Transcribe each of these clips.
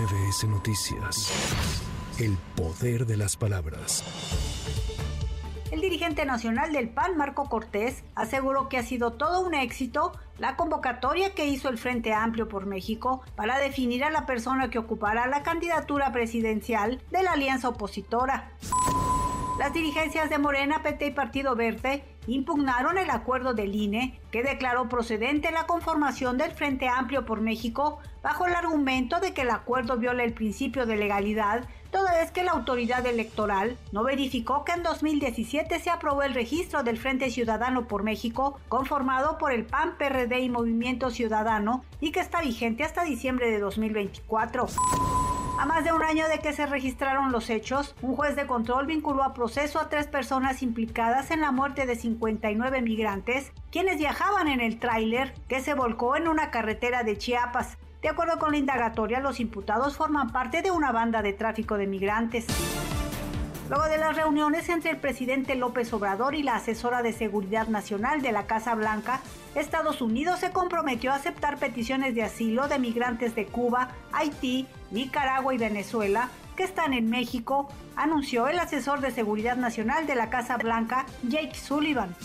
MBS Noticias. El poder de las palabras. El dirigente nacional del PAN, Marco Cortés, aseguró que ha sido todo un éxito la convocatoria que hizo el Frente Amplio por México para definir a la persona que ocupará la candidatura presidencial de la alianza opositora. Las dirigencias de Morena, PT y Partido Verde impugnaron el acuerdo del INE que declaró procedente la conformación del Frente Amplio por México bajo el argumento de que el acuerdo viola el principio de legalidad, toda vez que la autoridad electoral no verificó que en 2017 se aprobó el registro del Frente Ciudadano por México, conformado por el PAN, PRD y Movimiento Ciudadano, y que está vigente hasta diciembre de 2024. A más de un año de que se registraron los hechos, un juez de control vinculó a proceso a tres personas implicadas en la muerte de 59 migrantes, quienes viajaban en el tráiler que se volcó en una carretera de Chiapas. De acuerdo con la indagatoria, los imputados forman parte de una banda de tráfico de migrantes. Luego de las reuniones entre el presidente López Obrador y la asesora de Seguridad Nacional de la Casa Blanca, Estados Unidos se comprometió a aceptar peticiones de asilo de migrantes de Cuba, Haití, Nicaragua y Venezuela que están en México, anunció el asesor de Seguridad Nacional de la Casa Blanca, Jake Sullivan.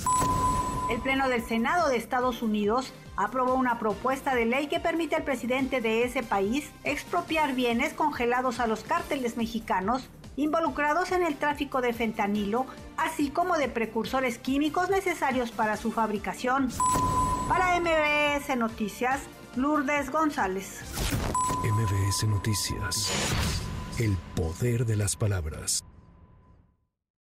El Pleno del Senado de Estados Unidos aprobó una propuesta de ley que permite al presidente de ese país expropiar bienes congelados a los cárteles mexicanos involucrados en el tráfico de fentanilo, así como de precursores químicos necesarios para su fabricación. Para MBS Noticias, Lourdes González. MBS Noticias. El poder de las palabras.